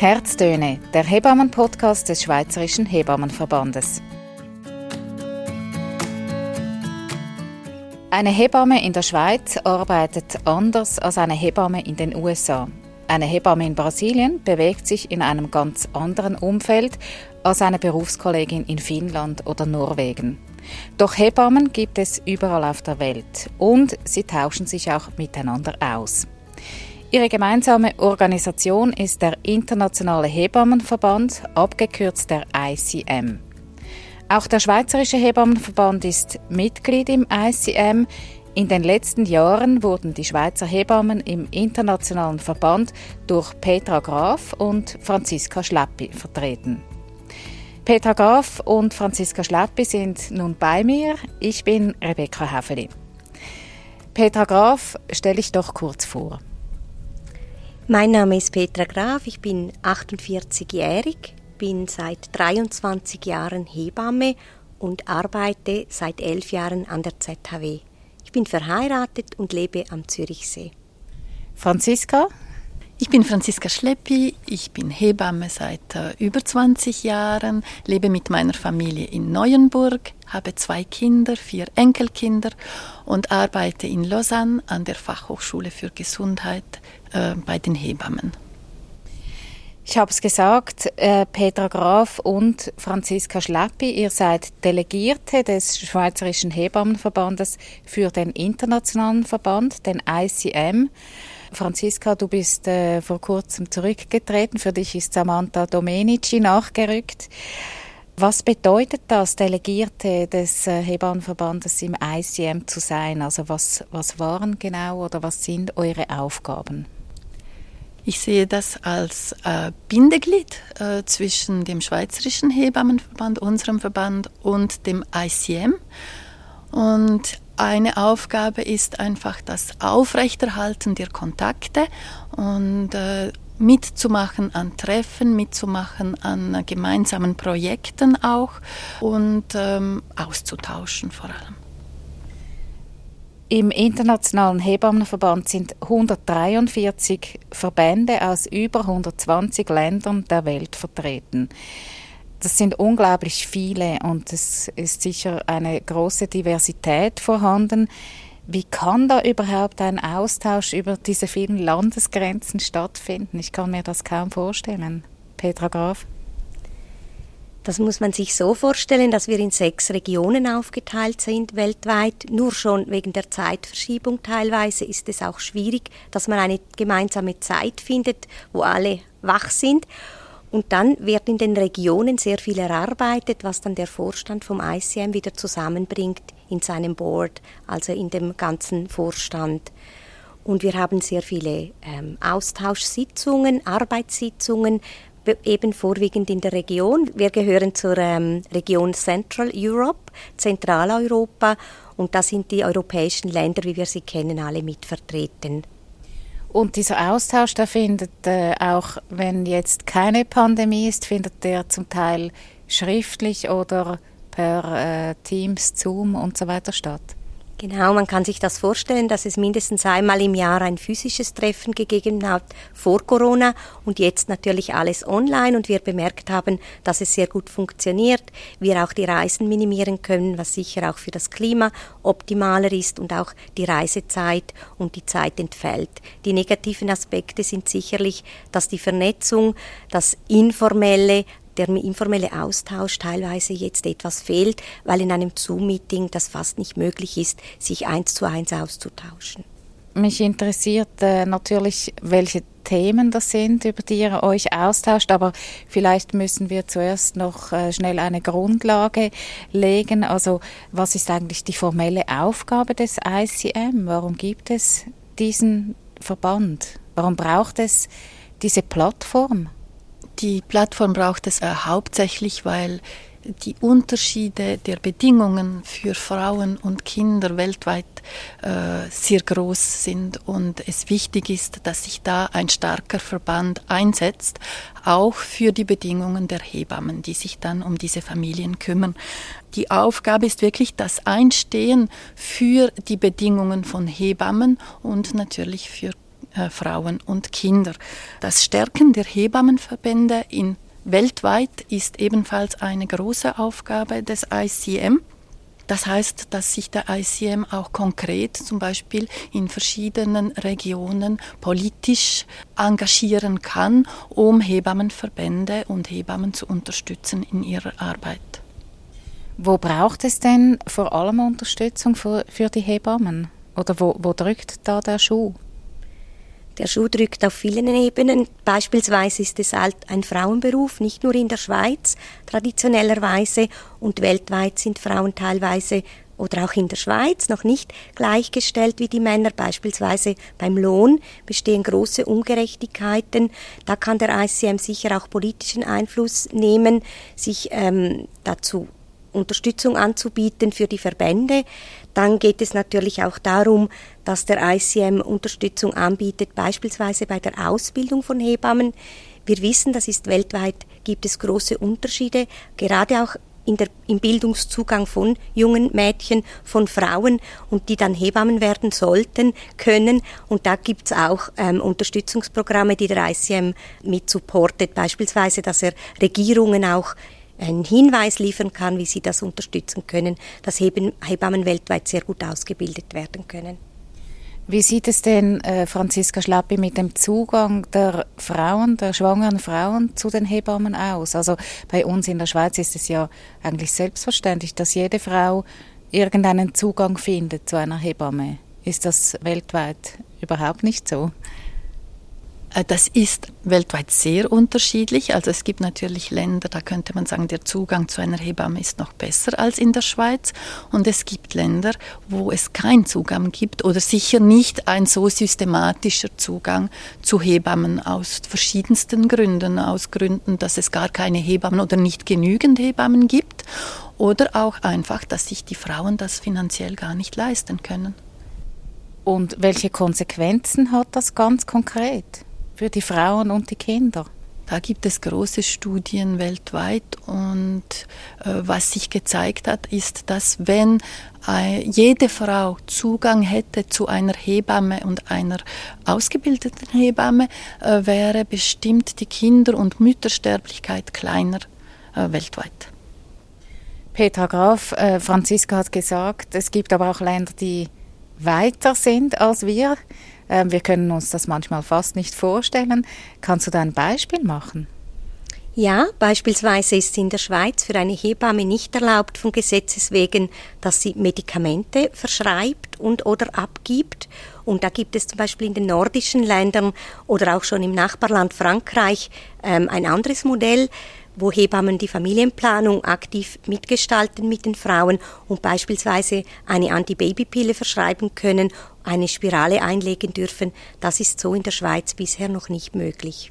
Herztöne, der Hebammen-Podcast des Schweizerischen Hebammenverbandes. Eine Hebamme in der Schweiz arbeitet anders als eine Hebamme in den USA. Eine Hebamme in Brasilien bewegt sich in einem ganz anderen Umfeld als eine Berufskollegin in Finnland oder Norwegen. Doch Hebammen gibt es überall auf der Welt und sie tauschen sich auch miteinander aus. Ihre gemeinsame Organisation ist der Internationale Hebammenverband, abgekürzt der ICM. Auch der Schweizerische Hebammenverband ist Mitglied im ICM. In den letzten Jahren wurden die Schweizer Hebammen im internationalen Verband durch Petra Graf und Franziska Schleppi vertreten. Petra Graf und Franziska Schleppi sind nun bei mir. Ich bin Rebecca Häfeli. Petra Graf stelle ich doch kurz vor. Mein Name ist Petra Graf, ich bin 48-jährig, bin seit 23 Jahren Hebamme und arbeite seit elf Jahren an der ZHW. Ich bin verheiratet und lebe am Zürichsee. Franziska? Ich bin Franziska Schleppi, ich bin Hebamme seit äh, über 20 Jahren, lebe mit meiner Familie in Neuenburg, habe zwei Kinder, vier Enkelkinder und arbeite in Lausanne an der Fachhochschule für Gesundheit äh, bei den Hebammen. Ich habe es gesagt, äh, Petra Graf und Franziska Schleppi, ihr seid Delegierte des Schweizerischen Hebammenverbandes für den internationalen Verband, den ICM. Franziska, du bist äh, vor kurzem zurückgetreten. Für dich ist Samantha Domenici nachgerückt. Was bedeutet das, Delegierte des äh, Hebammenverbandes im ICM zu sein? Also was, was waren genau oder was sind eure Aufgaben? Ich sehe das als äh, Bindeglied äh, zwischen dem Schweizerischen Hebammenverband, unserem Verband und dem ICM. Und eine Aufgabe ist einfach das Aufrechterhalten der Kontakte und äh, mitzumachen an Treffen, mitzumachen an gemeinsamen Projekten auch und ähm, auszutauschen vor allem. Im Internationalen Hebammenverband sind 143 Verbände aus über 120 Ländern der Welt vertreten. Das sind unglaublich viele und es ist sicher eine große Diversität vorhanden. Wie kann da überhaupt ein Austausch über diese vielen Landesgrenzen stattfinden? Ich kann mir das kaum vorstellen. Petra Graf. Das muss man sich so vorstellen, dass wir in sechs Regionen aufgeteilt sind weltweit. Nur schon wegen der Zeitverschiebung teilweise ist es auch schwierig, dass man eine gemeinsame Zeit findet, wo alle wach sind. Und dann wird in den Regionen sehr viel erarbeitet, was dann der Vorstand vom ICM wieder zusammenbringt in seinem Board, also in dem ganzen Vorstand. Und wir haben sehr viele ähm, Austauschsitzungen, Arbeitssitzungen, eben vorwiegend in der Region. Wir gehören zur ähm, Region Central Europe, Zentraleuropa, und da sind die europäischen Länder, wie wir sie kennen, alle mit vertreten. Und dieser Austausch, der findet äh, auch, wenn jetzt keine Pandemie ist, findet der zum Teil schriftlich oder per äh, Teams, Zoom und so weiter statt. Genau, man kann sich das vorstellen, dass es mindestens einmal im Jahr ein physisches Treffen gegeben hat vor Corona und jetzt natürlich alles online und wir bemerkt haben, dass es sehr gut funktioniert, wir auch die Reisen minimieren können, was sicher auch für das Klima optimaler ist und auch die Reisezeit und die Zeit entfällt. Die negativen Aspekte sind sicherlich, dass die Vernetzung, das Informelle, der informelle Austausch teilweise jetzt etwas fehlt, weil in einem Zoom-Meeting das fast nicht möglich ist, sich eins zu eins auszutauschen. Mich interessiert äh, natürlich, welche Themen das sind, über die ihr euch austauscht, aber vielleicht müssen wir zuerst noch äh, schnell eine Grundlage legen. Also was ist eigentlich die formelle Aufgabe des ICM? Warum gibt es diesen Verband? Warum braucht es diese Plattform? Die Plattform braucht es äh, hauptsächlich, weil die Unterschiede der Bedingungen für Frauen und Kinder weltweit äh, sehr groß sind und es wichtig ist, dass sich da ein starker Verband einsetzt, auch für die Bedingungen der Hebammen, die sich dann um diese Familien kümmern. Die Aufgabe ist wirklich das Einstehen für die Bedingungen von Hebammen und natürlich für äh, Frauen und Kinder. Das Stärken der Hebammenverbände in weltweit ist ebenfalls eine große Aufgabe des ICM. Das heißt, dass sich der ICM auch konkret zum Beispiel in verschiedenen Regionen politisch engagieren kann, um Hebammenverbände und Hebammen zu unterstützen in ihrer Arbeit. Wo braucht es denn vor allem Unterstützung für, für die Hebammen? Oder wo, wo drückt da der Schuh? Der Schuh drückt auf vielen Ebenen. Beispielsweise ist es halt ein Frauenberuf, nicht nur in der Schweiz traditionellerweise und weltweit sind Frauen teilweise oder auch in der Schweiz noch nicht gleichgestellt wie die Männer. Beispielsweise beim Lohn bestehen große Ungerechtigkeiten. Da kann der ICM sicher auch politischen Einfluss nehmen, sich ähm, dazu Unterstützung anzubieten für die Verbände. Dann geht es natürlich auch darum, dass der ICM Unterstützung anbietet, beispielsweise bei der Ausbildung von Hebammen. Wir wissen, das ist weltweit, gibt es große Unterschiede, gerade auch der, im Bildungszugang von jungen Mädchen, von Frauen und die dann Hebammen werden sollten, können. Und da gibt es auch ähm, Unterstützungsprogramme, die der ICM mit supportet, beispielsweise, dass er Regierungen auch einen Hinweis liefern kann, wie sie das unterstützen können, dass Hebammen weltweit sehr gut ausgebildet werden können. Wie sieht es denn, äh, Franziska Schlappi, mit dem Zugang der Frauen, der schwangeren Frauen zu den Hebammen aus? Also bei uns in der Schweiz ist es ja eigentlich selbstverständlich, dass jede Frau irgendeinen Zugang findet zu einer Hebamme. Ist das weltweit überhaupt nicht so? Äh, das ist weltweit sehr unterschiedlich. Also es gibt natürlich Länder, da könnte man sagen, der Zugang zu einer Hebamme ist noch besser als in der Schweiz. Und es gibt Länder, wo es keinen Zugang gibt oder sicher nicht ein so systematischer Zugang zu Hebammen aus verschiedensten Gründen. Aus Gründen, dass es gar keine Hebammen oder nicht genügend Hebammen gibt. Oder auch einfach, dass sich die Frauen das finanziell gar nicht leisten können. Und welche Konsequenzen hat das ganz konkret? Für die Frauen und die Kinder. Da gibt es große Studien weltweit und äh, was sich gezeigt hat, ist, dass wenn äh, jede Frau Zugang hätte zu einer Hebamme und einer ausgebildeten Hebamme, äh, wäre bestimmt die Kinder- und Müttersterblichkeit kleiner äh, weltweit. Petra Graf, äh, Franziska hat gesagt, es gibt aber auch Länder, die weiter sind als wir. Ähm, wir können uns das manchmal fast nicht vorstellen. Kannst du da ein Beispiel machen? Ja, beispielsweise ist in der Schweiz für eine Hebamme nicht erlaubt von Gesetzes wegen, dass sie Medikamente verschreibt und oder abgibt. Und da gibt es zum Beispiel in den nordischen Ländern oder auch schon im Nachbarland Frankreich ähm, ein anderes Modell wo Hebammen die Familienplanung aktiv mitgestalten mit den Frauen und beispielsweise eine Antibabypille verschreiben können, eine Spirale einlegen dürfen. Das ist so in der Schweiz bisher noch nicht möglich.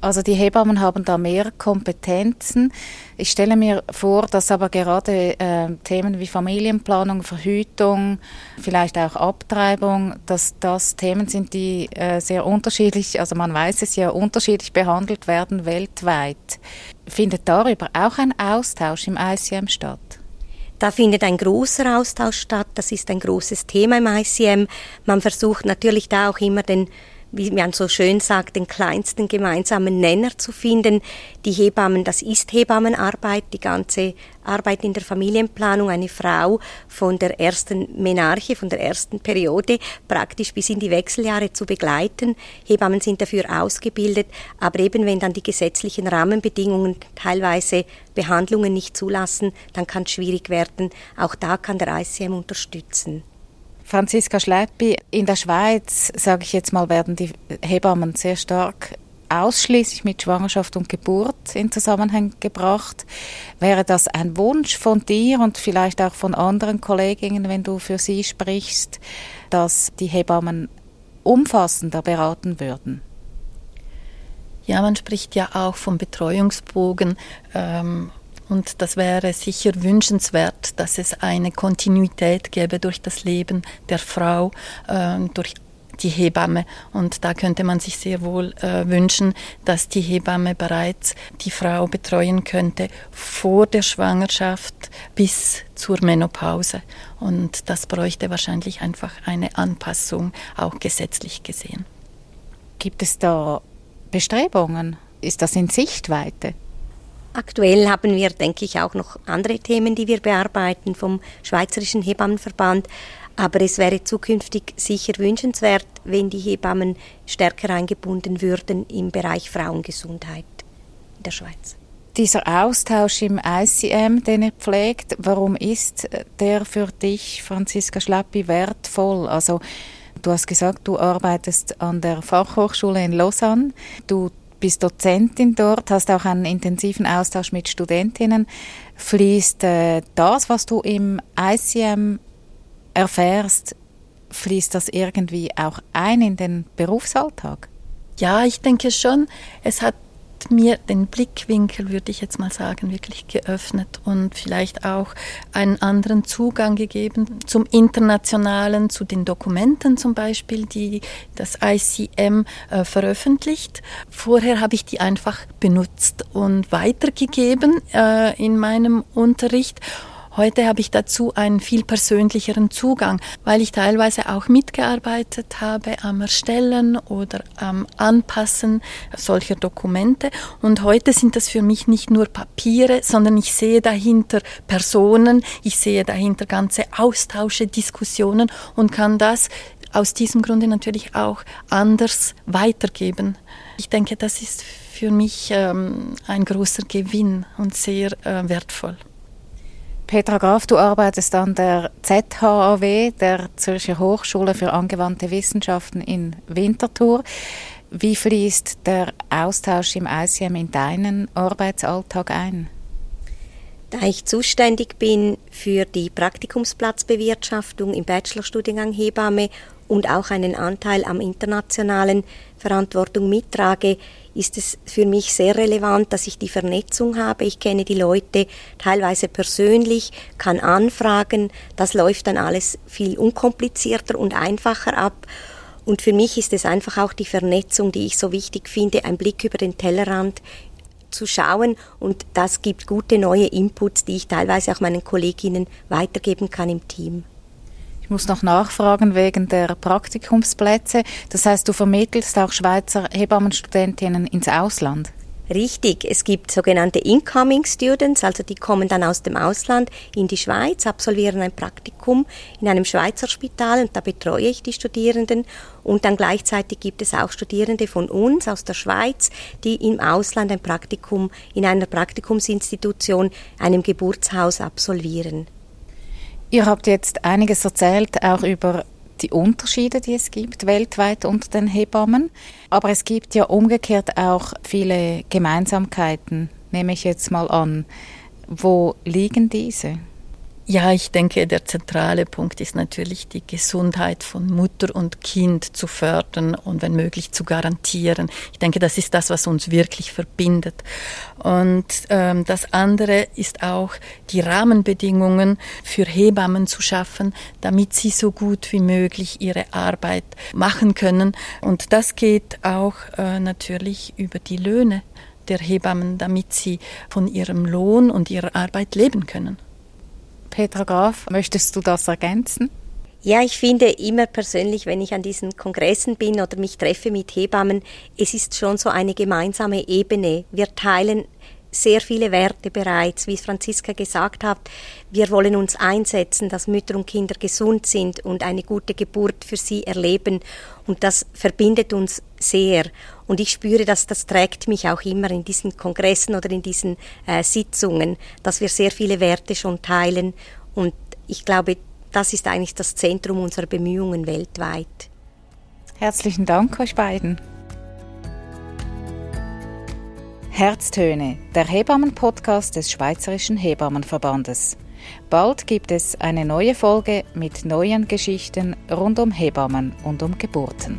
Also die Hebammen haben da mehr Kompetenzen. Ich stelle mir vor, dass aber gerade äh, Themen wie Familienplanung, Verhütung, vielleicht auch Abtreibung, dass das Themen sind, die äh, sehr unterschiedlich, also man weiß es ja, unterschiedlich behandelt werden weltweit. Findet darüber auch ein Austausch im ICM statt? Da findet ein großer Austausch statt. Das ist ein großes Thema im ICM. Man versucht natürlich da auch immer den wie man so schön sagt, den kleinsten gemeinsamen Nenner zu finden. Die Hebammen, das ist Hebammenarbeit, die ganze Arbeit in der Familienplanung, eine Frau von der ersten Menarche, von der ersten Periode praktisch bis in die Wechseljahre zu begleiten. Hebammen sind dafür ausgebildet, aber eben wenn dann die gesetzlichen Rahmenbedingungen teilweise Behandlungen nicht zulassen, dann kann es schwierig werden. Auch da kann der ICM unterstützen. Franziska Schleppi, in der Schweiz, sage ich jetzt mal, werden die Hebammen sehr stark ausschließlich mit Schwangerschaft und Geburt in Zusammenhang gebracht. Wäre das ein Wunsch von dir und vielleicht auch von anderen Kolleginnen, wenn du für sie sprichst, dass die Hebammen umfassender beraten würden? Ja, man spricht ja auch vom Betreuungsbogen ähm, und das wäre sicher wünschenswert, dass es eine Kontinuität gäbe durch das Leben der Frau, äh, durch die Hebamme. Und da könnte man sich sehr wohl äh, wünschen, dass die Hebamme bereits die Frau betreuen könnte vor der Schwangerschaft bis zur Menopause. Und das bräuchte wahrscheinlich einfach eine Anpassung, auch gesetzlich gesehen. Gibt es da Bestrebungen? Ist das in Sichtweite? Aktuell haben wir, denke ich, auch noch andere Themen, die wir bearbeiten vom Schweizerischen Hebammenverband. Aber es wäre zukünftig sicher wünschenswert, wenn die Hebammen stärker eingebunden würden im Bereich Frauengesundheit in der Schweiz. Dieser Austausch im ICM, den ihr pflegt, warum ist der für dich, Franziska Schlappi, wertvoll? Also, du hast gesagt, du arbeitest an der Fachhochschule in Lausanne. Du bist Dozentin dort, hast auch einen intensiven Austausch mit Studentinnen. Fließt äh, das, was du im ICM erfährst, fließt das irgendwie auch ein in den Berufsalltag? Ja, ich denke schon. Es hat mir den Blickwinkel, würde ich jetzt mal sagen, wirklich geöffnet und vielleicht auch einen anderen Zugang gegeben zum Internationalen, zu den Dokumenten zum Beispiel, die das ICM äh, veröffentlicht. Vorher habe ich die einfach benutzt und weitergegeben äh, in meinem Unterricht Heute habe ich dazu einen viel persönlicheren Zugang, weil ich teilweise auch mitgearbeitet habe am Erstellen oder am Anpassen solcher Dokumente. Und heute sind das für mich nicht nur Papiere, sondern ich sehe dahinter Personen, ich sehe dahinter ganze Austausche, Diskussionen und kann das aus diesem Grunde natürlich auch anders weitergeben. Ich denke, das ist für mich ähm, ein großer Gewinn und sehr äh, wertvoll. Petra Graf, du arbeitest an der ZHAW, der Zürcher Hochschule für angewandte Wissenschaften in Winterthur. Wie fließt der Austausch im ICM in deinen Arbeitsalltag ein? Da ich zuständig bin für die Praktikumsplatzbewirtschaftung im Bachelorstudiengang Hebamme und auch einen Anteil am internationalen Verantwortung mittrage, ist es für mich sehr relevant, dass ich die Vernetzung habe. Ich kenne die Leute teilweise persönlich, kann anfragen. Das läuft dann alles viel unkomplizierter und einfacher ab. Und für mich ist es einfach auch die Vernetzung, die ich so wichtig finde, ein Blick über den Tellerrand zu schauen und das gibt gute neue Inputs, die ich teilweise auch meinen Kolleginnen weitergeben kann im Team. Ich muss noch nachfragen wegen der Praktikumsplätze. Das heißt, du vermittelst auch Schweizer Hebammenstudentinnen ins Ausland? Richtig, es gibt sogenannte Incoming Students, also die kommen dann aus dem Ausland in die Schweiz, absolvieren ein Praktikum in einem Schweizer Spital und da betreue ich die Studierenden und dann gleichzeitig gibt es auch Studierende von uns aus der Schweiz, die im Ausland ein Praktikum in einer Praktikumsinstitution, einem Geburtshaus absolvieren. Ihr habt jetzt einiges erzählt, auch über die Unterschiede, die es gibt weltweit unter den Hebammen. Aber es gibt ja umgekehrt auch viele Gemeinsamkeiten, nehme ich jetzt mal an. Wo liegen diese? Ja, ich denke, der zentrale Punkt ist natürlich die Gesundheit von Mutter und Kind zu fördern und wenn möglich zu garantieren. Ich denke, das ist das, was uns wirklich verbindet. Und ähm, das andere ist auch die Rahmenbedingungen für Hebammen zu schaffen, damit sie so gut wie möglich ihre Arbeit machen können. Und das geht auch äh, natürlich über die Löhne der Hebammen, damit sie von ihrem Lohn und ihrer Arbeit leben können. Petra Graf, möchtest du das ergänzen? Ja, ich finde immer persönlich, wenn ich an diesen Kongressen bin oder mich treffe mit Hebammen, es ist schon so eine gemeinsame Ebene. Wir teilen sehr viele Werte bereits, wie Franziska gesagt hat. Wir wollen uns einsetzen, dass Mütter und Kinder gesund sind und eine gute Geburt für sie erleben. Und das verbindet uns sehr. Und ich spüre, dass das trägt mich auch immer in diesen Kongressen oder in diesen äh, Sitzungen, dass wir sehr viele Werte schon teilen. Und ich glaube, das ist eigentlich das Zentrum unserer Bemühungen weltweit. Herzlichen Dank euch beiden. Herztöne, der Hebammen-Podcast des Schweizerischen Hebammenverbandes. Bald gibt es eine neue Folge mit neuen Geschichten rund um Hebammen und um Geburten.